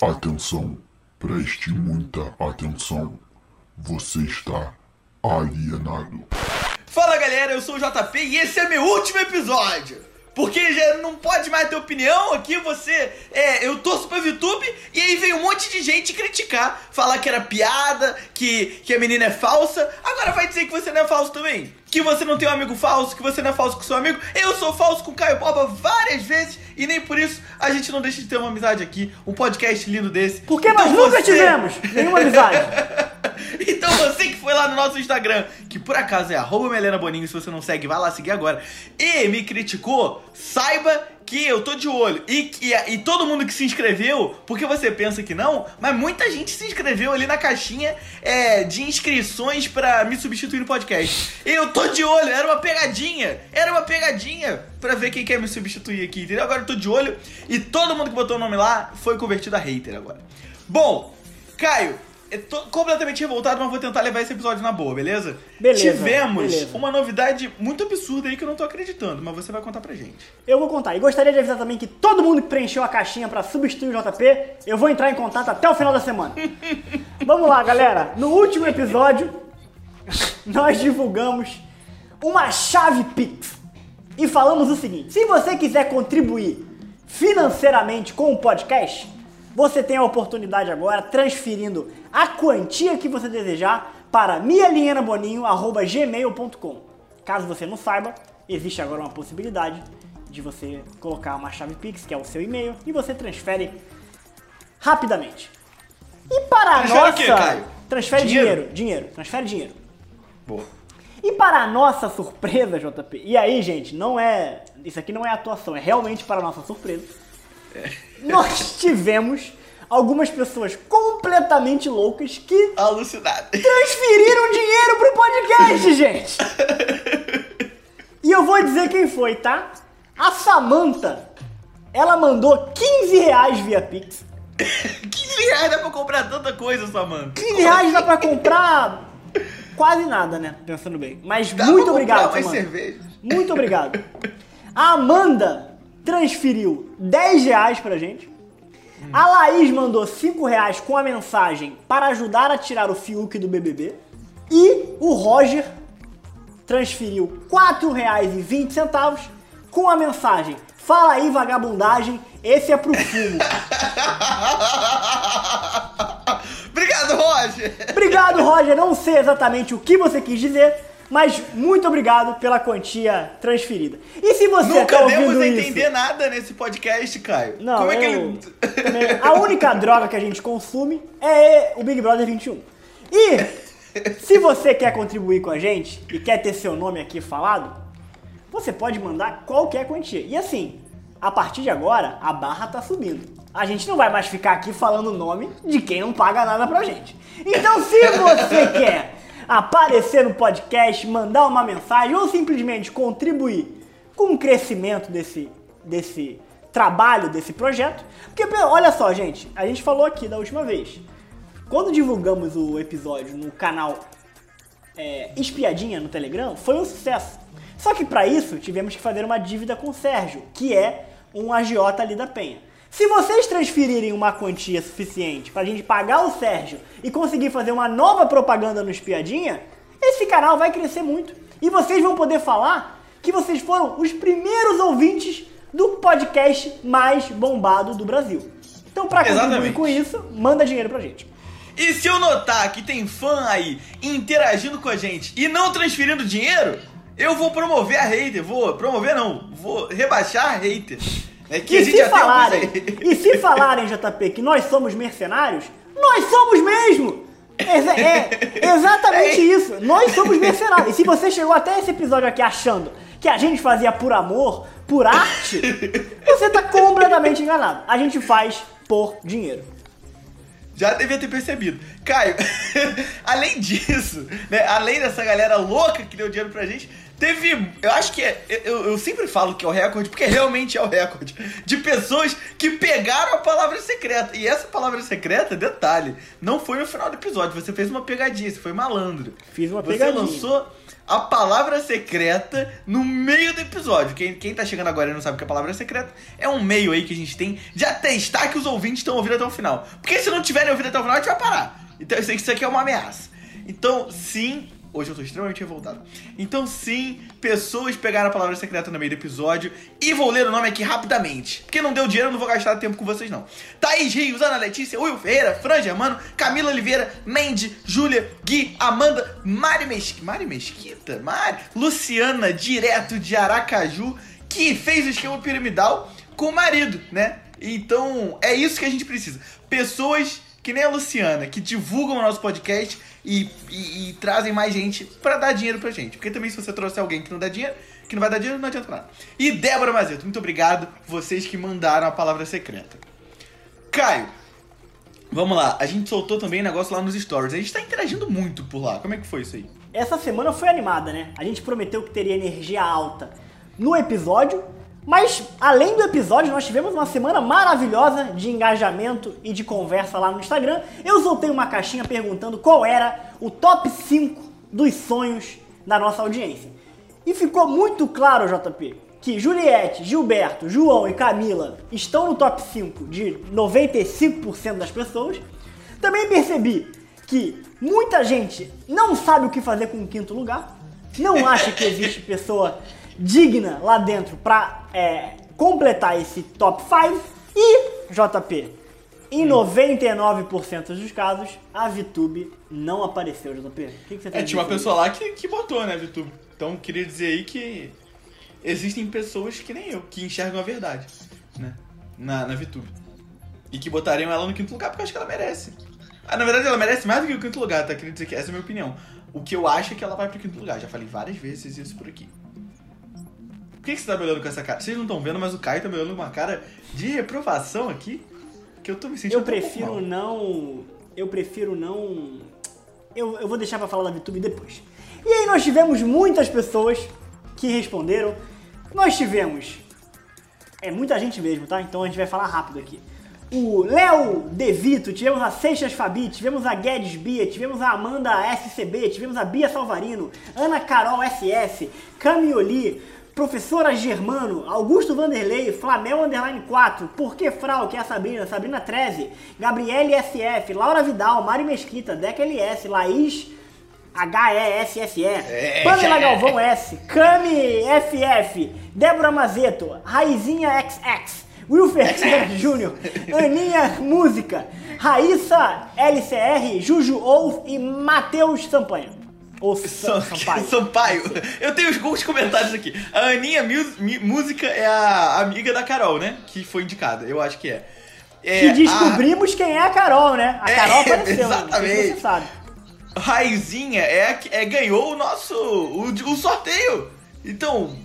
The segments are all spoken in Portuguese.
Atenção, preste muita atenção. Você está alienado. Fala galera, eu sou o JP e esse é meu último episódio. Porque já não pode mais ter opinião aqui, você. É, eu torço pra YouTube e aí vem um monte de gente criticar, falar que era piada, que, que a menina é falsa. Agora vai dizer que você não é falso também. Que você não tem um amigo falso, que você não é falso com seu amigo. Eu sou falso com o Caio Boba várias vezes e nem por isso a gente não deixa de ter uma amizade aqui. Um podcast lindo desse. Porque nós Então nunca você- tivemos nenhuma amizade. então você que foi lá no nosso Instagram, que por acaso é arroba Melena Boninho, se você não segue, vai lá seguir agora, e me criticou, saiba que eu tô de olho. E, e, e todo mundo que se inscreveu, porque você pensa que não, mas muita gente se inscreveu ali na caixinha é, de inscrições pra me substituir no podcast. Eu tô de olho, era uma pegadinha, era uma pegadinha pra ver quem quer me substituir aqui, entendeu? Agora eu tô de olho e todo mundo que botou o nome lá foi convertido a hater agora. Bom, Caio, eu tô completamente revoltado, mas vou tentar levar esse episódio na boa, beleza? Beleza, Tivemos beleza. uma novidade muito absurda aí que eu não tô acreditando, mas você vai contar pra gente. Eu vou contar. E gostaria de avisar também que todo mundo que preencheu a caixinha pra substituir o JP, eu vou entrar em contato até o final da semana. Vamos lá, galera. No último episódio, nós divulgamos uma chave Pix. E falamos o seguinte: se você quiser contribuir financeiramente com o podcast, você tem a oportunidade agora transferindo a quantia que você desejar para mialianaboninho.gmail.com. Caso você não saiba, existe agora uma possibilidade de você colocar uma chave Pix, que é o seu e-mail, e você transfere rapidamente. E para a Transfere o nossa. quê, Caio? Transfere Dinheiro? dinheiro, dinheiro, transfere dinheiro. Boa. E para a nossa surpresa, JP, e aí, gente, não é. Isso aqui não é atuação, é realmente para a nossa surpresa. Nós tivemos algumas pessoas completamente loucas que Alucinado. transferiram dinheiro pro podcast, gente! E eu vou dizer quem foi, tá? A Samantha, ela mandou 15 reais via Pix. 15 reais dá pra comprar tanta coisa, Samanta. 15 reais dá pra comprar quase nada, né? Pensando bem. Mas Dá muito obrigado, cervejas. Muito obrigado. A Amanda transferiu 10 reais pra gente. A Laís mandou 5 reais com a mensagem para ajudar a tirar o Fiuk do BBB. E o Roger transferiu 4 reais e 20 centavos com a mensagem Fala aí, vagabundagem, esse é pro fumo. Obrigado, Roger. Obrigado, Roger. Não sei exatamente o que você quis dizer, mas muito obrigado pela quantia transferida. E se você Nunca tá demos a isso... entender nada nesse podcast, Caio. Não, Como é que eu- ele. também- A única droga que a gente consome é o Big Brother 21. E se você quer contribuir com a gente e quer ter seu nome aqui falado, você pode mandar qualquer quantia. E assim, a partir de agora, a barra tá subindo. A gente não vai mais ficar aqui falando o nome de quem não paga nada pra gente. Então, se você quer aparecer no podcast, mandar uma mensagem ou simplesmente contribuir com o crescimento desse, desse trabalho, desse projeto. Porque, olha só, gente, a gente falou aqui da última vez. Quando divulgamos o episódio no canal é, Espiadinha no Telegram, foi um sucesso. Só que para isso tivemos que fazer uma dívida com o Sérgio, que é um agiota ali da Penha. Se vocês transferirem uma quantia suficiente pra gente pagar o Sérgio e conseguir fazer uma nova propaganda no Espiadinha, esse canal vai crescer muito. E vocês vão poder falar que vocês foram os primeiros ouvintes do podcast mais bombado do Brasil. Então, pra contribuir com isso, manda dinheiro pra gente. E se eu notar que tem fã aí interagindo com a gente e não transferindo dinheiro, eu vou promover a hater. Vou promover, não. Vou rebaixar a hater. É que E se, falarem, e se falarem, JP, que nós somos mercenários, nós somos mesmo! Exa- É, exatamente isso, nós somos mercenários. E se você chegou até esse episódio aqui achando que a gente fazia por amor, por arte, você tá completamente enganado. A gente faz por dinheiro. Já devia ter percebido. Caio, além disso, né, além dessa galera louca que deu dinheiro pra gente, Teve. Eu acho que é. Eu, eu sempre falo que é o recorde, porque realmente é o recorde. De pessoas que pegaram a palavra secreta. E essa palavra secreta, detalhe, não foi no final do episódio. Você fez uma pegadinha, você foi malandro. Fiz uma Você pegadinha. lançou a palavra secreta no meio do episódio. Quem, quem tá chegando agora e não sabe o que é palavra secreta, é um meio aí que a gente tem de atestar que os ouvintes estão ouvindo até o final. Porque se não tiverem ouvido até o final, a gente vai parar. Então eu sei que isso aqui é uma ameaça. Então, sim. Hoje eu tô extremamente revoltado. Então, sim, pessoas pegaram a palavra secreta no meio do episódio. E vou ler o nome aqui rapidamente. Porque não deu dinheiro, eu não vou gastar tempo com vocês, não. Thaís Rios, Ana Letícia, Will Ferreira, Fran Germano, Camila Oliveira, Mandy, Júlia, Gui, Amanda, Mari Mesquita. Mari Mesquita? Mari. Luciana, direto de Aracaju, que fez o esquema piramidal com o marido, né? Então, é isso que a gente precisa. Pessoas que nem a Luciana, que divulgam o nosso podcast e, e- e trazem mais gente pra dar dinheiro pra gente. Porque também se você trouxer alguém que não dá dinheiro, que não vai dar dinheiro, não adianta nada. E Débora Mazeto, muito obrigado vocês que mandaram a palavra secreta. Caio, vamos lá. A gente soltou também negócio lá nos stories. A gente tá interagindo muito por lá. Como é que foi isso aí? Essa semana foi animada, né? A gente prometeu que teria energia alta no episódio, mas além do episódio, nós tivemos uma semana maravilhosa de engajamento e de conversa lá no Instagram. Eu soltei uma caixinha perguntando qual era o top 5 dos sonhos da nossa audiência. E ficou muito claro, JP, que Juliette, Gilberto, João e Camila estão no top 5 de 95% das pessoas. Também percebi que muita gente não sabe o que fazer com o quinto lugar, não acha que existe pessoa digna lá dentro pra é, completar esse top 5 e, JP, em 99% dos casos, a VTube não apareceu, JP. O que, que você tem É, tinha uma pessoa lá que, que botou, né, VTube? Então queria dizer aí que existem pessoas que nem eu, que enxergam a verdade, né? Na, na VTube. E que botariam ela no quinto lugar porque eu acho que ela merece. Ah, na verdade, ela merece mais do que o quinto lugar, tá? Queria dizer que essa é a minha opinião. O que eu acho é que ela vai pro quinto lugar. Já falei várias vezes isso por aqui. Por que, que você tá me olhando com essa cara? Vocês não estão vendo, mas o Caio tá me olhando com uma cara de reprovação aqui. Que eu tô me sentindo Eu prefiro não. Eu prefiro não. Eu, eu vou deixar pra falar da VTube depois. E aí nós tivemos muitas pessoas que responderam. Nós tivemos. É muita gente mesmo, tá? Então a gente vai falar rápido aqui. O Léo Devito, tivemos a Seixas Fabi, tivemos a Guedes Bia, tivemos a Amanda SCB, tivemos a Bia Salvarino, Ana Carol SS, Camioli, Professora Germano, Augusto Vanderlei, Flamel Underline 4, Por que Frau, que é a Sabrina, Sabrina 13, Gabriele SF, Laura Vidal, Mari Mesquita, Deca LS, Laís HESSE, Pamela Galvão S, Cami FF, Débora Mazeto, Raizinha XX, Will Ferreira Júnior, Aninha Música, Raíssa LCR, Juju Ou e Matheus Sampaio. Ou Sa- Sam- Sampaio. Sampaio. Eu tenho alguns comentários aqui. A Aninha Música é a amiga da Carol, né? Que foi indicada. Eu acho que é. É, Que descobrimos quem é a Carol, né? A É, Carol apareceu, exatamente. você sabe. A Raizinha é, a que- é ganhou o nosso. O, o sorteio. Então,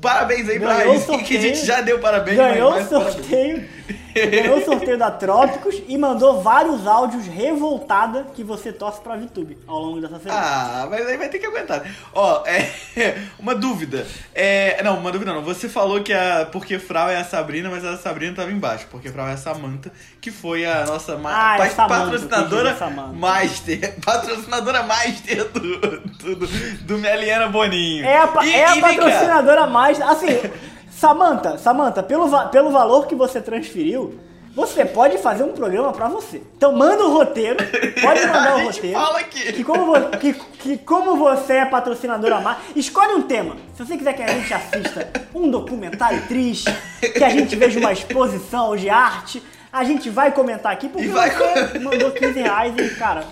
parabéns aí pra Ganhou o Raizinha, que a gente já deu parabéns. Ganhou o sorteio. Ganhou o sorteio da Trópicos e mandou vários áudios revoltada que você torce pra VTube ao longo dessa semana. Ah, mas aí vai ter que aguentar. Ó, é. Uma dúvida. É. Não, uma dúvida não. Você falou que a. Porque Frau é a Sabrina, mas a Sabrina tava embaixo. Porque Frau é a Samantha, que foi a nossa Ah, é Samantha, patrocinadora Samantha. master. Patrocinadora master do. do, do, do Meliana Boninho. É a, E- é a e cá. patrocinadora mais. Assim, Samantha, Samantha, pelo, va- pelo valor que você transferiu, você pode fazer um programa pra você. Então manda o roteiro, pode mandar o gente roteiro. fala aqui. Que como, vo- que, que como você é patrocinadora mais, escolhe um tema. Se você quiser que a gente assista um documentário triste, que a gente veja uma exposição de arte, a gente vai comentar aqui porque E vai você mandou 15 reais e, cara,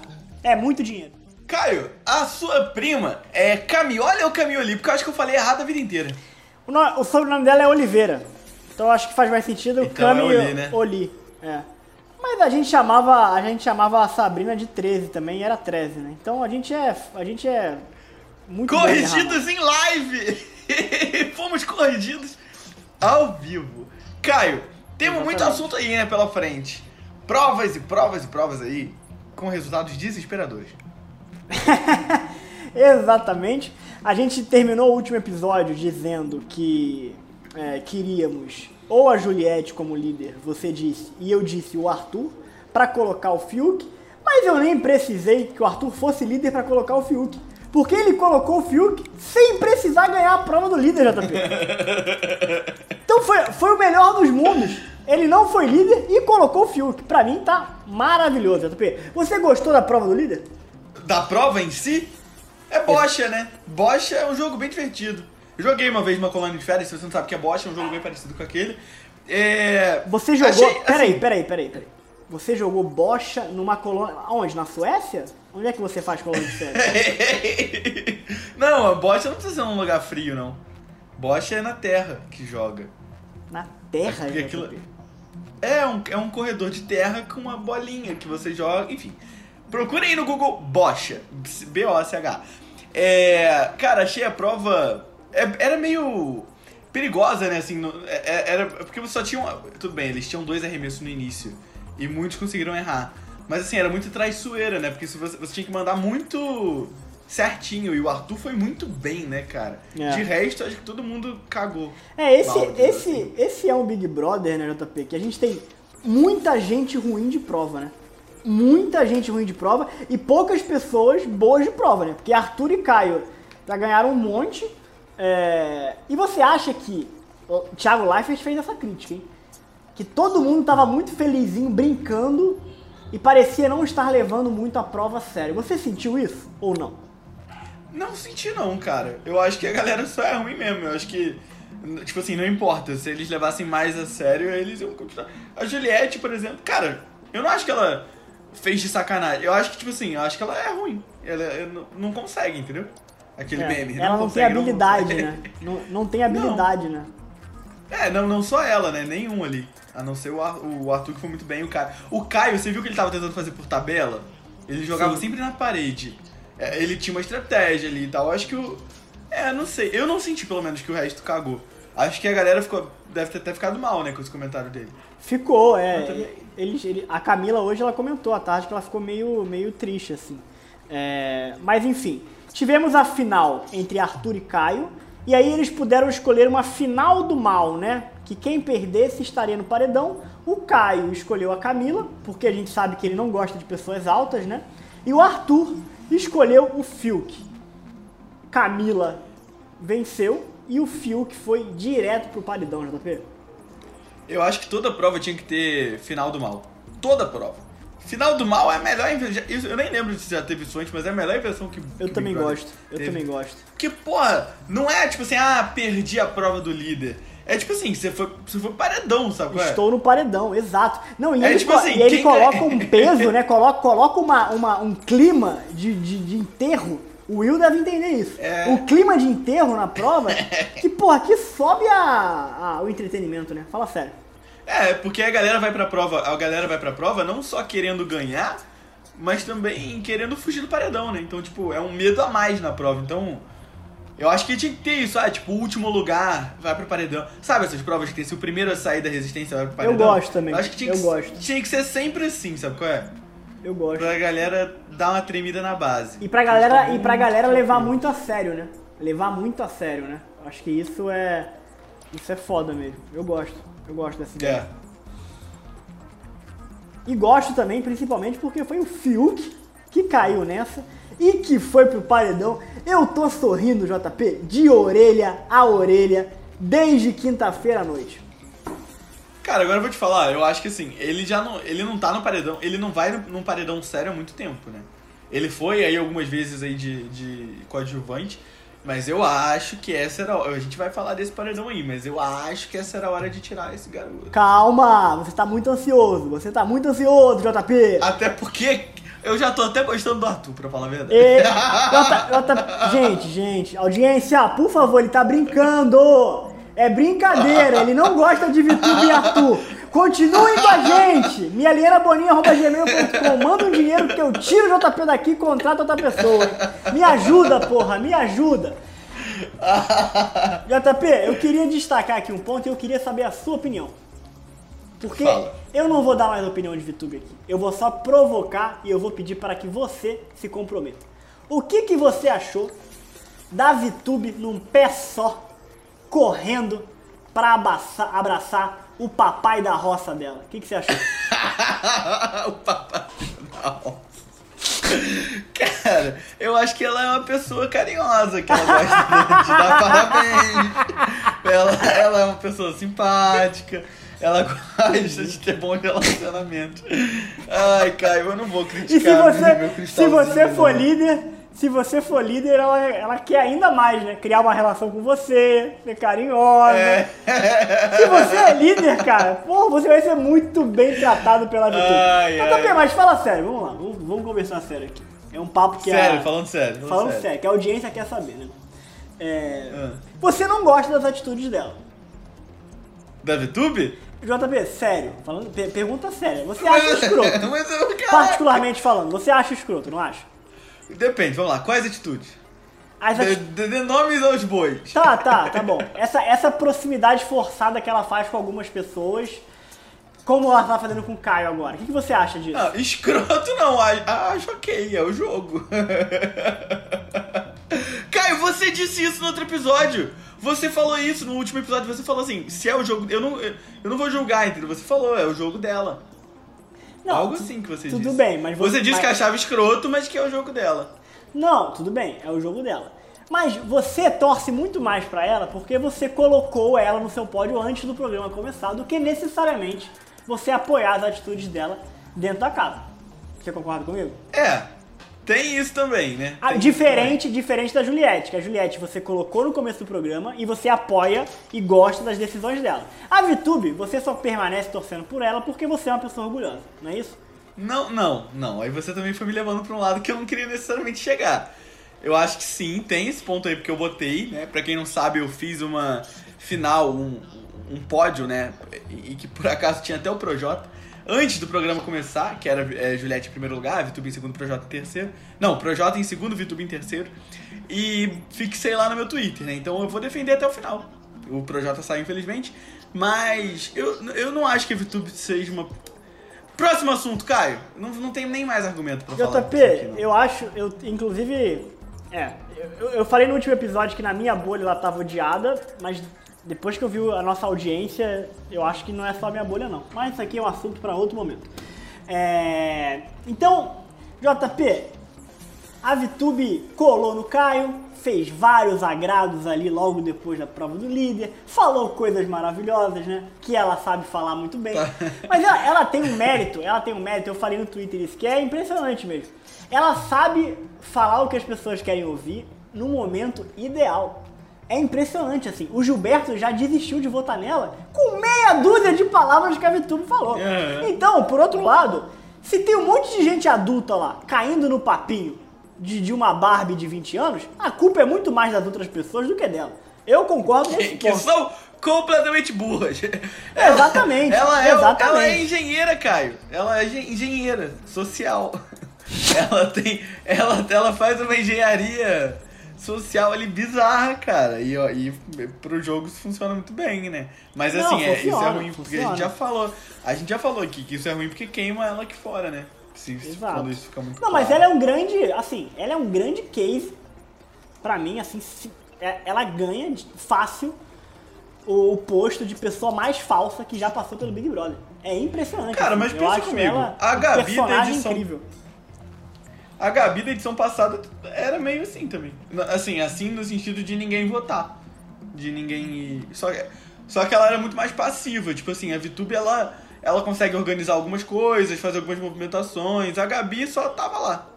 é muito dinheiro. Caio, a sua prima é Camioli ou Camioli? Porque eu acho que eu falei errado a vida inteira. O, no- o sobrenome dela é Oliveira. Então acho que faz mais sentido Então Cami é Oli, né? Oli. É. Mas a gente chamava, a gente chamava a Sabrina de 13 também, e era 13, né? Então a gente é, a gente é muito. Corrigidos em live! Fomos corrigidos ao vivo. Caio, temos muito assunto aí, né, pela frente. Provas e provas e provas aí, com resultados desesperadores. Exatamente. A gente terminou o último episódio dizendo que é, queríamos ou a Juliette como líder, você disse, e eu disse o Arthur, para colocar o Fiuk, mas eu nem precisei que o Arthur fosse líder para colocar o Fiuk. Porque ele colocou o Fiuk sem precisar ganhar a prova do líder, JP. Então foi, foi o melhor dos mundos. Ele não foi líder e colocou o Fiuk. Pra mim tá maravilhoso, JP. Você gostou da prova do líder? Da prova em si? É bocha, né? Bocha é um jogo bem divertido. Eu joguei uma vez uma colônia de férias, se você não sabe o que é bocha, é um jogo bem parecido com aquele. É... Você jogou. Achei, Peraí, assim, peraí, peraí, peraí. Você jogou bocha numa colônia. Onde? Na Suécia? Onde é que você faz colônia de férias? não, a bocha não precisa ser num lugar frio, não. Bocha é na terra que joga. Na terra, JP. aquilo- É um, é um corredor de terra com uma bolinha que você joga, enfim. Procure aí no Google Bocha, B-O-C-H. É, cara, achei a prova. é- era meio perigosa, né? Assim, no- é- é- era porque você só tinha. tudo bem, eles tinham dois arremessos no início e muitos conseguiram errar. Mas assim, era muito traiçoeira, né? Porque você, você tinha que mandar muito certinho e o Arthur foi muito bem, né, cara? É. De resto, acho que todo mundo cagou. É, esse, esse, assim. esse é um Big Brother, né, JP? Que a gente tem muita gente ruim de prova, né? Muita gente ruim de prova e poucas pessoas boas de prova, né? Porque Arthur e Caio já ganharam um monte. é, E você acha que o Thiago Leifert fez essa crítica, hein? Que todo mundo tava muito felizinho, brincando e parecia não estar levando muito a prova a sério. Você sentiu isso ou não? Não senti não, cara. Eu acho que a galera só é ruim mesmo. Eu acho que, tipo assim, não importa. Se eles levassem mais a sério, eles iam continuar. A Juliette, por exemplo, cara, eu não acho que ela fez de sacanagem. Eu acho que, tipo assim, eu acho que ela é ruim. Ela ela não, não consegue, entendeu? Aquele É, meme. ela não, tem consegue, habilidade, consegue. né? Não, não tem habilidade, né? É, não, não só ela, né? Nenhum ali. A não ser o, Ar- o Arthur que foi muito bem e o Caio. O Caio, você viu que ele tava tentando fazer por tabela? Ele jogava Sim. sempre na parede. É, ele tinha uma estratégia ali e tal. Eu acho que o. É, não sei. Eu não senti, pelo menos, que o resto cagou. Acho que a galera ficou. Deve ter até ficado mal, né, com esse comentário dele. Ficou, é. Eles, ele- a Camila hoje ela comentou à tarde que ela ficou meio, meio triste, assim. É, mas enfim, tivemos a final entre Arthur e Caio. E aí eles puderam escolher uma final do mal, né? Que quem perdesse estaria no paredão. O Caio escolheu a Camila, porque a gente sabe que ele não gosta de pessoas altas, né? E o Arthur escolheu o Fiuk. Camila venceu e o Fiuk foi direto pro paredão, JP. Eu acho que toda prova tinha que ter final do mal. Toda prova. Final do mal é a melhor invenção. Eu nem lembro se já teve isso antes, mas é a melhor invenção que. Eu que também gosto, eu teve. também gosto. Porque, porra, não é tipo assim, ah, perdi a prova do líder. É tipo assim, você foi, você foi paredão, sabe é? Estou no paredão, exato. Não, e É ele, tipo assim, e ele quem- coloca um peso, né? Coloca, coloca uma, uma- um clima de, de, de enterro. O Will deve entender isso. É. O clima de enterro na prova, que, porra, que sobe a, a- o entretenimento, né? Fala sério. É, porque a galera vai pra prova, a galera vai pra prova não só querendo ganhar, mas também querendo fugir do paredão, né? Então, tipo, é um medo a mais na prova. Então, eu acho que tinha que ter isso, ah, tipo, o último lugar vai pro paredão. Sabe essas provas que tem se o primeiro a sair da resistência vai pro paredão? gosto também, Eu acho que tinha eu que, gosto. tinha que ser sempre assim, sabe qual é? Eu gosto. Pra galera dar uma tremida na base. E pra galera, e pra galera levar muito a sério, né? Levar muito a sério, né? Acho que isso é. Isso é foda mesmo. Eu gosto. Eu gosto dessa ideia. É. E gosto também, principalmente, porque foi o Fiuk que caiu nessa e que foi pro paredão. Eu tô sorrindo, JP, de orelha a orelha, desde quinta-feira à noite. Cara, agora eu vou te falar, eu acho que assim, ele já não. Ele não tá no paredão. Ele não vai no- num paredão sério há muito tempo, né? Ele foi aí algumas vezes aí de, de coadjuvante, mas eu acho que essa era. a hora- A gente vai falar desse paredão aí, mas eu acho que essa era a hora de tirar esse garoto. Calma, você tá muito ansioso, você tá muito ansioso, JP. Até porque eu já tô até gostando do Arthur, pra falar a verdade. E, gente, gente, audiência, por favor, ele tá brincando. É brincadeira, ele não gosta de VTube e Arthur. Continuem com a gente. mialianaboninha.gmail.com Manda um dinheiro que eu tiro o JP daqui e contrato outra pessoa. hein? Me ajuda, porra, me ajuda. JP, eu queria destacar aqui um ponto e eu queria saber a sua opinião. Porque Fala. eu não vou dar mais opinião de VTube aqui. Eu vou só provocar e eu vou pedir para que você se comprometa. O que, que você achou da VTube num pé só, correndo pra abraçar, abraçar o papai da roça dela? O que, que você achou? o papai da roça. Cara, eu acho que ela é uma pessoa carinhosa, que ela gosta de dar parabéns. Ela, ela é uma pessoa simpática. Ela gosta de ter bom relacionamento. Ai, Caio, eu não vou E se criticar meu você, se você for líder, se você for líder, ela, ela quer ainda mais, né? Criar uma relação com você, ser carinhosa. É. Se você é líder, cara, pô, você vai ser muito bem tratado pela VTube. Ai, Mas, ai. Tapê, mas fala sério, vamos lá, vamos, vamos conversar sério aqui. É um papo que Sério, a... falando sério. Falando, Falando sério. sério, que a audiência quer saber, né? É, Ah. Você não gosta das atitudes dela. Da VTube? JP, sério, falando, per- pergunta séria. Você acha escroto? Mas eu, cara, Particularmente falando, você acha escroto, não acha? Depende, vamos lá. Quais atitudes? As Dê, ati- dê- dê nomes aos bois. Tá, tá, tá bom. Essa, essa proximidade forçada que ela faz com algumas pessoas, como ela tá fazendo com o Caio agora. O que, que você acha disso? Não, escroto não, acho ok, é o jogo. Caio, você disse isso no outro episódio. Você falou isso no último episódio, você falou assim, se é o jogo. Eu não, eu não vou julgar, entendeu? Você falou, é o jogo dela. Não, Algo assim que você tudo disse. bem, mas você você- disse mas- que achava escroto, mas que é o jogo dela. Não, tudo bem, é o jogo dela. Mas você torce muito mais pra ela porque você colocou ela no seu pódio antes do programa começar do que necessariamente você apoiar as atitudes dela dentro da casa. Você concorda comigo? É, tem isso também, né? Ah, Tem isso diferente, diferente da Juliette, que a Juliette você colocou no começo do programa e você apoia e gosta das decisões dela. A VTube, você só permanece torcendo por ela porque você é uma pessoa orgulhosa, não é isso? Não, não, não. Aí você também foi me levando pra um lado que eu não queria necessariamente chegar. Eu acho que sim, tem esse ponto aí porque eu botei, né? Pra quem não sabe, eu fiz uma final, um, um pódio, né? E, e que por acaso tinha até o Projota. Antes do programa começar, que era é, Juliette em primeiro lugar, Vitube em segundo, Projota em terceiro. Não, Projota em segundo, Vitube em terceiro. E fixei lá no meu Twitter, né? Então eu vou defender até o final. O Projota saiu, infelizmente. Mas eu, eu não acho que a Vitube seja uma Próximo assunto, Caio. Não, não tenho nem mais argumento pra falar. JP, aqui, não. eu acho, eu inclusive, é, eu, eu falei no último episódio que na minha bolha ela tava odiada, mas depois que eu vi a nossa audiência, eu acho que não é só minha bolha não. Mas isso aqui é um assunto para outro momento. É, então, JP, a VTube colou no Caio, fez vários agrados ali logo depois da prova do líder, falou coisas maravilhosas, né? Que ela sabe falar muito bem. Mas ela, ela tem um mérito, ela tem um mérito, eu falei no Twitter isso, que é impressionante mesmo. Ela sabe falar o que as pessoas querem ouvir no momento ideal. É impressionante, assim. O Gilberto já desistiu de votar nela com meia dúzia de palavras que a VTube falou. É. Então, por outro lado, se tem um monte de gente adulta lá caindo no papinho de, de uma Barbie de 20 anos, a culpa é muito mais das outras pessoas do que dela. Eu concordo com Que, que são completamente burras. Exatamente, Ela é, exatamente. ela é engenheira, Caio. Ela é engen- engenheira social. Ela tem. Ela, ela faz uma engenharia social ali bizarra, cara. E, ó, e pro jogo isso funciona muito bem, né? Mas Não, assim, é, isso é funciona, ruim porque a funciona. gente já falou. A gente já falou aqui que isso é ruim porque queima ela aqui fora, né? Se, se Exato. quando isso fica muito Não, mas claro. ela é um grande, assim, ela é um grande case pra mim, assim, se- é- ela ganha fácil o, posto de pessoa mais falsa que já passou pelo Big Brother. É impressionante. Cara, assim. mas pensa comigo, a Gabi da edição- incrível. A Gabi da edição passada era meio assim também. Assim, assim no sentido de ninguém votar. De ninguém ir. Só, que- só que ela era muito mais passiva. Tipo assim, a VTube ela, ela consegue organizar algumas coisas, fazer algumas movimentações. A Gabi só tava lá.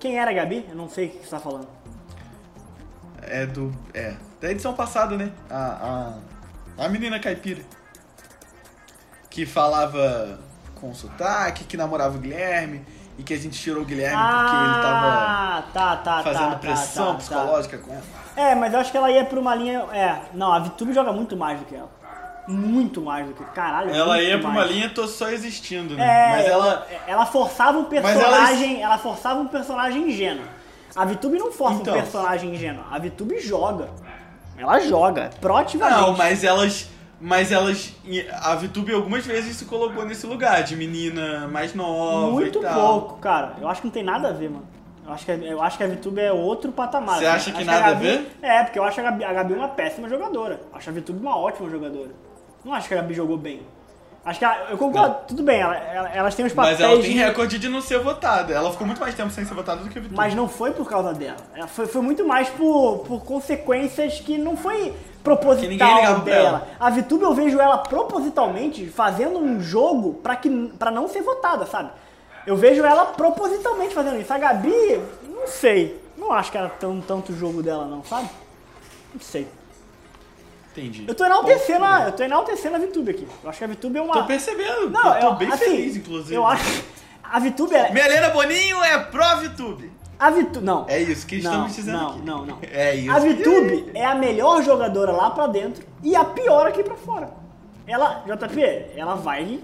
Quem era a Gabi? Eu não sei o que você tá falando. É do. É. Da edição passada, né? A, a, a menina caipira. Que falava com sotaque, que namorava o Guilherme. E que a gente tirou o Guilherme porque ele tava Ah, tá, tá, fazendo tá, pressão tá, tá, psicológica com ela. Tá. É, mas eu acho que ela ia pra uma linha. É, não, a VTube joga muito mais do que ela. Muito mais do que. Caralho, Ela ia pra uma linha, tô só existindo, né? É, Mas ela. ela forçava um ela- personagem, ela... forçava um personagem ingênuo. A VTube não força Então. um personagem ingênuo, a VTube joga. Ela joga, proativamente. Não, mas elas. Mas elas. A VTube algumas vezes se colocou nesse lugar de menina mais nova. muito pouco, cara. Eu acho que não tem nada a ver, mano. Eu acho que, a- eu acho que a VTube é outro patamar. Você assim. acha que Acho nada a Gabi- ver? É, porque eu acho a Gabi, a Gabi uma péssima jogadora. Acho a VTube uma ótima jogadora. Não acho que a Gabi jogou bem. Acho que ela, eu concordo, tudo bem, ela- ela- elas têm os papéis. Mas ela tem de- recorde de não ser votada. Ela ficou muito mais tempo sem ser votada do que a Vitória. Mas não foi por causa dela. Ela Foi, foi muito mais por, por consequências que não foi proposital dela. ela. A VTube eu vejo ela propositalmente fazendo um jogo pra, que, pra não ser votada, sabe? Eu vejo ela propositalmente fazendo isso. A Gabi, não sei. Não acho que era tão, tanto o jogo dela, não, sabe? Não sei. Entendi. Eu tô enaltecendo, a, eu tô enaltecendo a VTube aqui. Eu acho que a VTube é uma. Tô percebendo. Não, eu tô eu, bem assim, feliz, inclusive. Eu acho. A VTube é. Melena Boninho é pró VTube. A VTube. Não. É isso que não, estamos dizendo não, aqui. Não, não, É isso. A VTube é a melhor jogadora lá pra dentro e a pior aqui pra fora. Ela, JP, ela vai.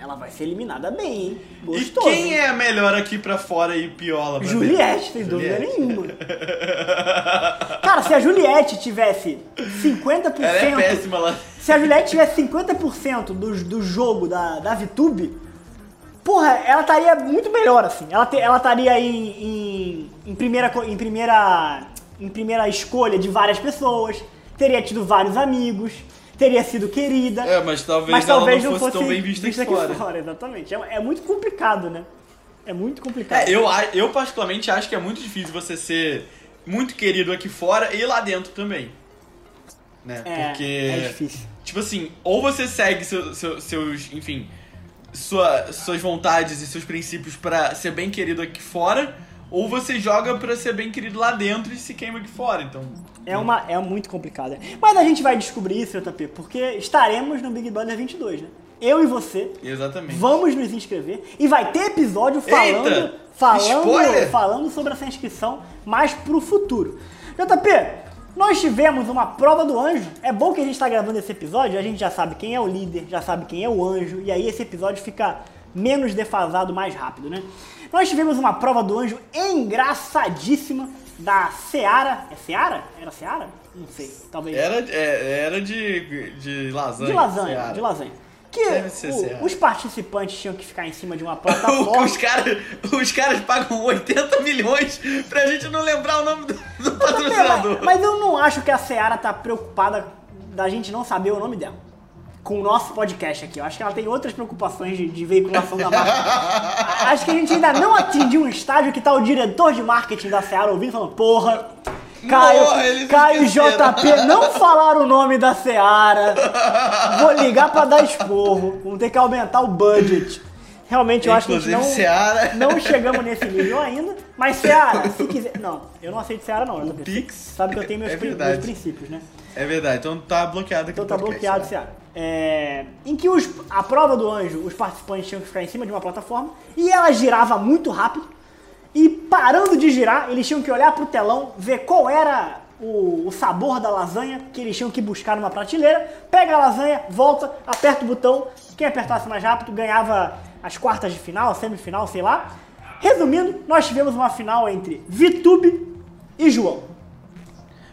Ela vai ser eliminada bem, hein? E Gostoso. quem hein? é a melhor aqui pra fora e piola pra Juliette, sem dúvida nenhuma. Cara, se a Juliette tivesse 50%. Ela é péssima lá. Se a Juliette tivesse 50% do, do jogo da, da VTube, porra, ela estaria muito melhor, assim. Ela te- ela estaria em, em, em primeira, em, primeira, em primeira escolha de várias pessoas, teria tido vários amigos, teria sido querida. É, mas talvez, mas ela talvez não fosse, tão bem vista, aqui fora. Exatamente. É, é muito complicado, né? É muito complicado. É, eu, eu particularmente acho que é muito difícil você ser muito querido aqui fora e lá dentro também. Né? É, Porque. é difícil. Tipo assim, ou você segue seu- seu- seus, enfim, sua- suas vontades e seus princípios pra ser bem querido aqui fora, ou você joga pra ser bem querido lá dentro e se queima aqui fora. Então, É, uma, é muito complicado. Mas a gente vai descobrir isso, JP, porque estaremos no Big Brother 22, né? Eu e você exatamente. vamos nos inscrever e vai ter episódio falando, Eita! falando, Spoiler! falando sobre essa inscrição mais pro futuro. JP, nós tivemos uma prova do anjo. É bom que a gente está gravando esse episódio, a gente já sabe quem é o líder, já sabe quem é o anjo, e aí esse episódio fica menos defasado mais rápido, né? Nós tivemos uma prova do anjo engraçadíssima da Seara. É Seara? Era Seara? Não sei, talvez. Era, é, era de, de lasanha. De lasanha, Seara. de lasanha. Que o- os participantes tinham que ficar em cima de uma plataforma. os, caras, os caras pagam 80 milhões pra gente não lembrar o nome do, do patrocinador. Mas, mas eu não acho que a Seara tá preocupada da gente não saber o nome dela. Com o nosso podcast aqui. Eu acho que ela tem outras preocupações de, de veiculação da marca. Acho que a gente ainda não atingiu um estágio que tá o diretor de marketing da Seara ouvindo falando, porra. Caio, eles Caio e esqueceram." JP não falaram o nome da Seara. Vou ligar pra dar esporro. Vamos ter que aumentar o budget. Realmente eu acho que a gente Inclusive, não, Seara. não chegamos nesse nível ainda. Mas Seara, se quiser. Não, eu não aceito Seara não. JP. Pix Sabe que eu tenho meus, é prin- meus princípios, né? É verdade, então tá bloqueado aqui Então tá podcast, bloqueado, né? Seara. É, em que os, a prova do anjo, os participantes tinham que ficar em cima de uma plataforma e ela girava muito rápido. E parando de girar, eles tinham que olhar pro telão, ver qual era o, o sabor da lasanha que eles tinham que buscar numa prateleira. Pega a lasanha, volta, aperta o botão. Quem apertasse mais rápido ganhava as quartas de final, semifinal, sei lá. Resumindo, nós tivemos uma final entre Vitube e João.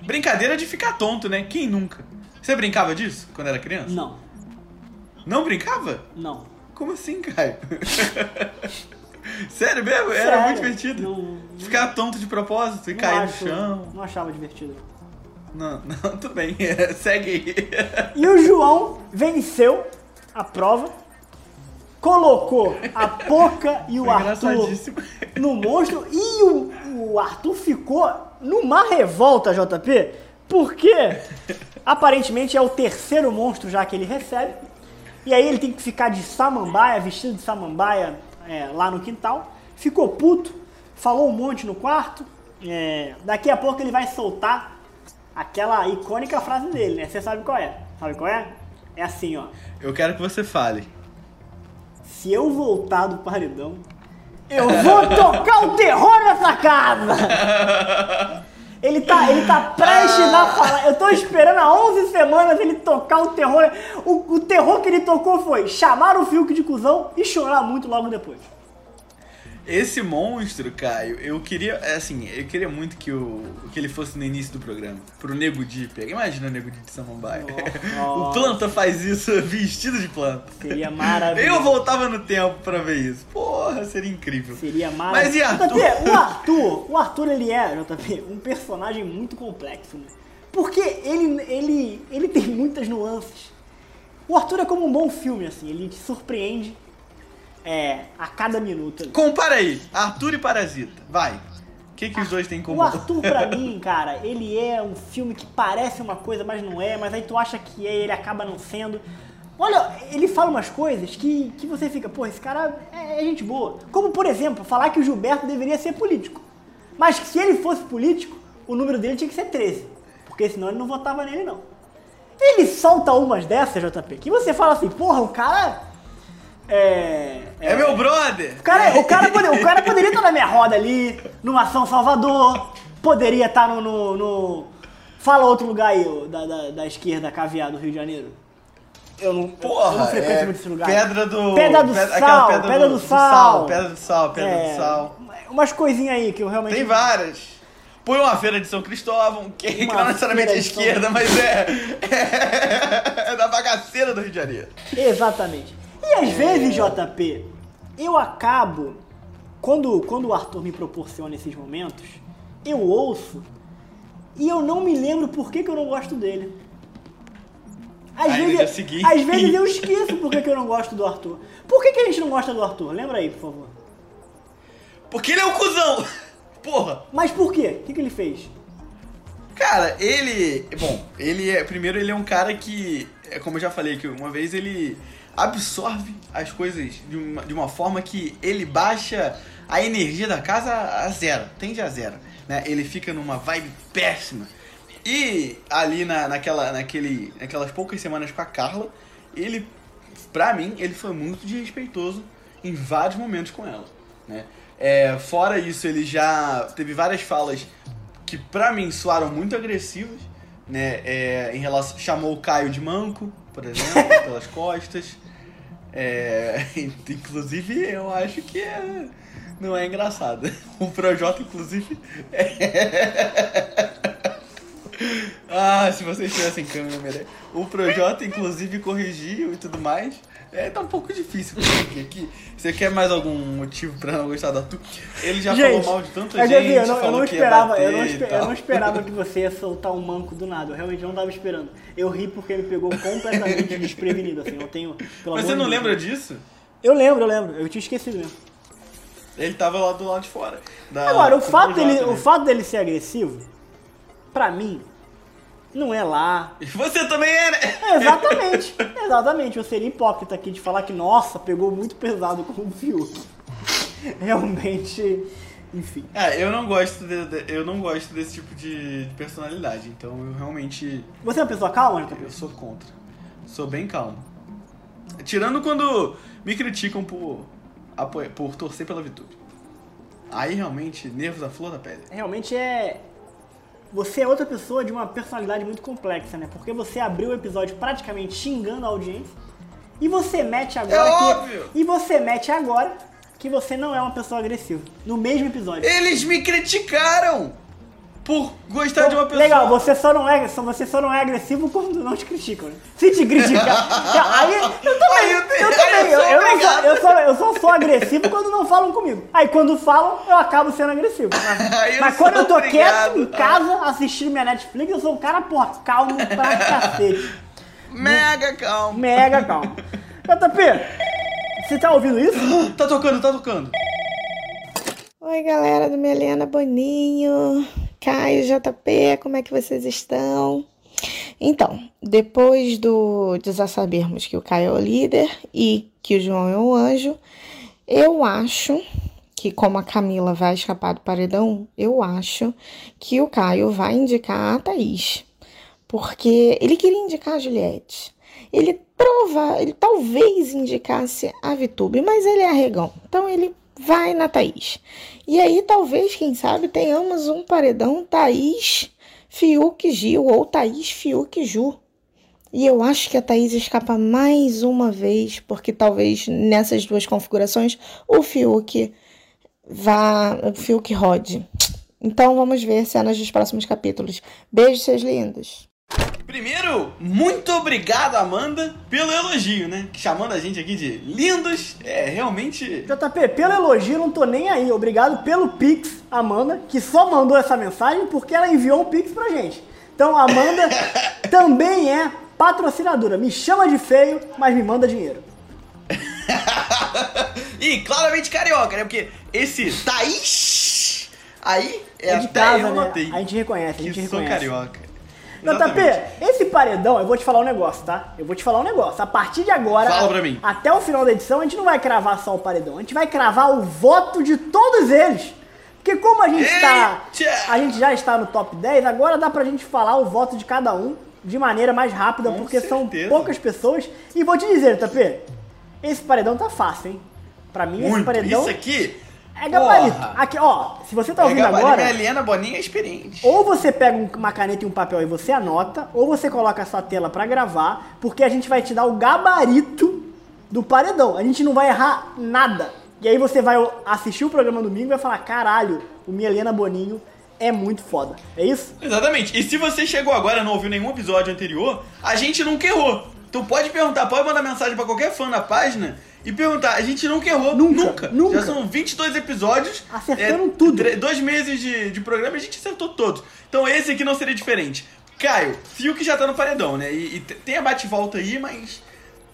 Brincadeira de ficar tonto, né? Quem nunca? Você brincava disso quando era criança? Não, Não brincava? não. Como assim, Caio? Sério mesmo? Era Sério, muito divertido. não- Ficar tonto de propósito e cair acho- no chão. Não achava divertido. Não, não, tudo bem. Segue aí. E o João venceu a prova, colocou a Poca e o Foi Arthur no monstro e o, o Arthur ficou numa revolta, JP, porque aparentemente é o terceiro monstro já que ele recebe. E aí ele tem que ficar de samambaia, vestido de samambaia é, lá no quintal. Ficou puto, falou um monte no quarto. é, daqui a pouco ele vai soltar aquela icônica frase dele, né? Você sabe qual é? Sabe qual é? É assim, ó. Eu quero que você fale. Se eu voltar do paredão, eu vou tocar o terror nessa casa! Ele tá, ele tá prestes a falar. Eu tô esperando há 11 semanas ele tocar o terror. O, o terror que ele tocou foi chamar o Fiuk de cuzão e chorar muito logo depois. Esse monstro, Caio, eu queria, é assim, eu queria muito que, o, que ele fosse no início do programa. Pro Nego Di pegar. Imagina o Nego Di de Samambaia. o. Planta faz isso vestido de planta. Seria maravilhoso. Eu voltava no tempo pra ver isso. Porra, seria incrível. Seria Mas maravilhoso. e Arthur? JP, o Arthur, o Arthur ele é, JP, um personagem muito complexo, né? Porque ele, ele, ele tem muitas nuances. O Arthur é como um bom filme, assim, ele te surpreende é, a cada minuto. Compara aí, Arthur e Parasita. Vai. O que, que os dois têm em comum? O Arthur, pra mim, cara, ele é um filme que parece uma coisa, mas não é, mas aí tu acha que é e ele acaba não sendo. Olha, ele fala umas coisas que, que você fica, pô, esse cara é, é gente boa. Como, por exemplo, falar que o Gilberto deveria ser político. Mas que se ele fosse político, o número dele tinha que ser 13. Porque senão ele não votava nele, não. Ele solta umas dessas, JP, que você fala assim, porra, o cara. É. É meu brother! O cara, o, cara pode- o cara poderia estar na minha roda ali, numa São Salvador, poderia estar no. no- no- Fala outro lugar aí, da, da, da esquerda, caviar do Rio de Janeiro. Eu não, eu- eu Porra, não frequento é muito esse lugar. Pedra do... Pedra do aquela sal, pedra do sal. Pedra do sal, pedra É, do sal. Umas coisinhas aí que eu realmente. Tem várias. Põe uma feira de São Cristóvão, que, que não é necessariamente feira a de São- esquerda, mas é, é, da bagaceira do Rio de Janeiro. Exatamente. E às vezes, JP, eu acabo, quando, quando o Arthur me proporciona esses momentos, eu ouço e eu não me lembro por que, que eu não gosto dele. Às, Aí vezes, às vezes eu esqueço por que, que eu não gosto do Arthur. Por que, que a gente não gosta do Arthur? Lembra aí, por favor. Porque ele é um cuzão. Porra. Mas por quê? O que, que ele fez? Cara, ele. Bom, ele é. Primeiro, ele é um cara que. É como eu já falei aqui uma vez, ele absorve as coisas de uma, de uma forma que ele baixa a energia da casa a zero, tende a zero. Né? Ele fica numa vibe péssima. E ali na, naquela, naquele, naquelas poucas semanas com a Carla, ele, pra mim, ele foi muito desrespeitoso em vários momentos com ela. Né? É, fora isso, ele já teve várias falas que pra mim soaram muito agressivas, né? É, em relação, chamou o Caio de manco, por exemplo, pelas costas. É, inclusive, eu acho que é- não é engraçado. O Projota, inclusive. é- Ah, se vocês tivessem câmera. O Projota, inclusive, corrigiu e tudo mais. É, tá um pouco difícil aqui, aqui. Você quer mais algum motivo pra não gostar da tu? Ele já falou mal de tanta gente. Gabi, eu não, eu não esperava, eu não, bater e espe- eu não esperava que você ia soltar um manco do nada. Eu realmente não tava esperando. Eu ri porque me pegou completamente desprevenido, assim. Eu tenho. Mas você não Deus. lembra disso? Eu lembro, eu lembro. Eu tinha esquecido mesmo. Ele tava lá do lado de fora. Agora, o fato, dele, né? o fato dele ser agressivo, pra mim, não é lá. E Você também é, né? Exatamente, exatamente. Eu seria hipócrita aqui de falar que, nossa, pegou muito pesado com o Fiuk. Realmente, enfim. Ah, eu não gosto de, de- eu não gosto desse tipo de, de personalidade, então eu realmente Você é uma pessoa calma, JP? eu sou contra. Sou bem calmo. Tirando quando me criticam por apoia- por torcer pela Vitube. Aí realmente nervos à flor da pele. Realmente é. Você é outra pessoa de uma personalidade muito complexa, né? Porque você abriu o episódio praticamente xingando a audiência. E você mete agora É que. óbvio! E você mete agora que você não é uma pessoa agressiva. No mesmo episódio. Eles me criticaram por gostar de uma pessoa. Legal, você só não é, só, você só não é agressivo quando não te criticam, né? Se te criticar. aí eu também, Aí eu eu, tenho- também, eu eu, sou eu, sou, eu, só, eu só sou agressivo quando não falam comigo. Aí quando falam, eu acabo sendo agressivo. Mas, mas quando eu tô obrigado. quieto em casa assistindo minha Netflix, eu sou um cara, porra, calmo pra cacete. Mega calmo. Mega calmo. JP, você tá ouvindo isso? Tá tocando, tá tocando. Oi, galera do Melena Boninho, Caio, JP, como é que vocês estão? Então, depois do de já sabermos que o Caio é o líder e que o João é o anjo, eu acho que como a Camila vai escapar do paredão, eu acho que o Caio vai indicar a Thaís. Porque ele queria indicar a Juliette. Ele prova, ele talvez indicasse a Vitube, mas ele é arregão. Então ele vai na Thaís. E aí, talvez, quem sabe, tenhamos um paredão Thaís, Fiuk, Gil, ou Thaís, Fiuk, Ju. E eu acho que a Thaís escapa mais uma vez, porque talvez nessas duas configurações o Fiuk vá, o Fiuk rode. Então vamos ver cenas dos próximos capítulos. Beijos, seus lindos. Primeiro, muito obrigado, Amanda, pelo elogio, né? Chamando a gente aqui de lindos. É, realmente. JP, pelo elogio, não tô nem aí. Obrigado pelo Pix, Amanda, que só mandou essa mensagem porque ela enviou um Pix pra gente. Então, Amanda também é patrocinadora. Me chama de feio, mas me manda dinheiro. e claramente carioca, né? Porque esse Thaís aí é, É de casa, eu né? A gente reconhece, a que gente sou reconhece. carioca. JP, esse paredão, eu vou te falar um negócio, tá? Eu vou te falar um negócio. A partir de agora, Fala pra mim. até o final da edição, a gente não vai cravar só o paredão, a gente vai cravar o voto de todos eles. Porque como a gente está. A gente já está no top 10, agora dá pra gente falar o voto de cada um de maneira mais rápida, Com porque são certeza. poucas pessoas. E vou te dizer, JP, esse paredão tá fácil, hein? Pra mim, esse Muito. paredão Isso aqui. É gabarito. porra. Aqui, ó, se você tá É ouvindo gabarito. agora. Minha Helena Boninha é experiente. Ou você pega um- uma caneta e um papel e você anota, ou você coloca a sua tela pra gravar, porque a gente vai te dar o gabarito do paredão. A gente não vai errar nada. E aí você vai assistir o programa domingo e vai falar: caralho, o Mielena Boninho é muito foda. É isso? Exatamente. E se você chegou agora e não ouviu nenhum episódio anterior, a gente nunca errou. Então pode perguntar, pode mandar mensagem pra qualquer fã na página e perguntar. A gente nunca errou. Nunca, nunca. Já são 22 episódios. é, Acertando tudo. Dois meses de, de programa e a gente acertou todos. Então esse aqui não seria diferente. Caio, Fiuk já tá no paredão, né? E, e te- tem a bate-volta aí, mas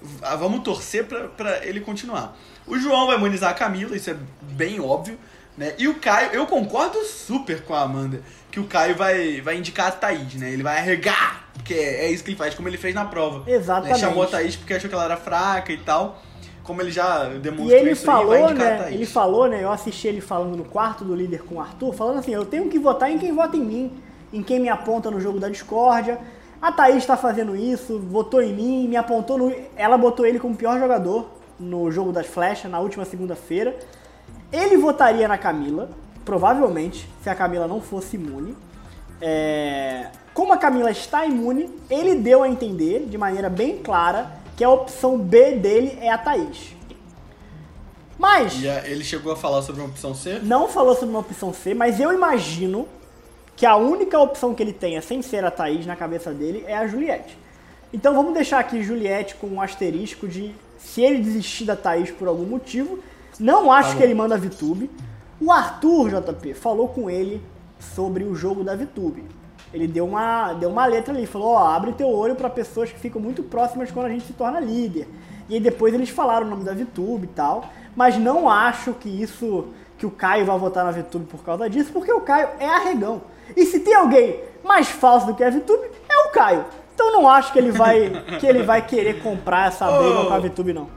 v- vamos torcer pra, pra ele continuar. O João vai imunizar a Camila, isso é bem óbvio, né? E o Caio, eu concordo super com a Amanda, que o Caio vai, vai indicar a Thaís, né? Ele vai arregar, porque é, é isso que ele faz, como ele fez na prova. Exatamente. Né? Chamou a Thaís porque achou que ela era fraca e tal. Como ele já demonstrou E ele isso aí, falou, indicar a né? Ele falou, né? Eu assisti ele falando no quarto do líder com o Arthur, falando assim: eu tenho que votar em quem vota em mim, em quem me aponta no jogo da discórdia. A Thaís tá fazendo isso, votou em mim, me apontou no. Ela botou ele como pior jogador no jogo das flechas na última segunda-feira. Ele votaria na Camila, provavelmente, se a Camila não fosse imune. É, Como a Camila está imune, ele deu a entender, de maneira bem clara, que a opção B dele é a Thaís. Mas, E ele chegou a falar sobre uma opção C? não falou sobre uma opção C, mas eu imagino que a única opção que ele tenha, sem ser a Thaís na cabeça dele, é a Juliette. Então vamos deixar aqui Juliette com um asterisco de se ele desistir da Thaís por algum motivo. Não acho bom. que ele manda a VTube. O Arthur, JP, falou com ele sobre o jogo da VTube. Ele deu uma, deu uma letra ali, falou, ó, abre teu olho para pessoas que ficam muito próximas quando a gente se torna líder. E aí depois eles falaram o nome da VTube e tal, mas não acho que isso, que o Caio vai votar na VTube por causa disso, porque o Caio é arregão. E se tem alguém mais falso do que a VTube, é o Caio. Então não acho que ele vai, que ele vai querer comprar essa briga Ô. com a VTube, não.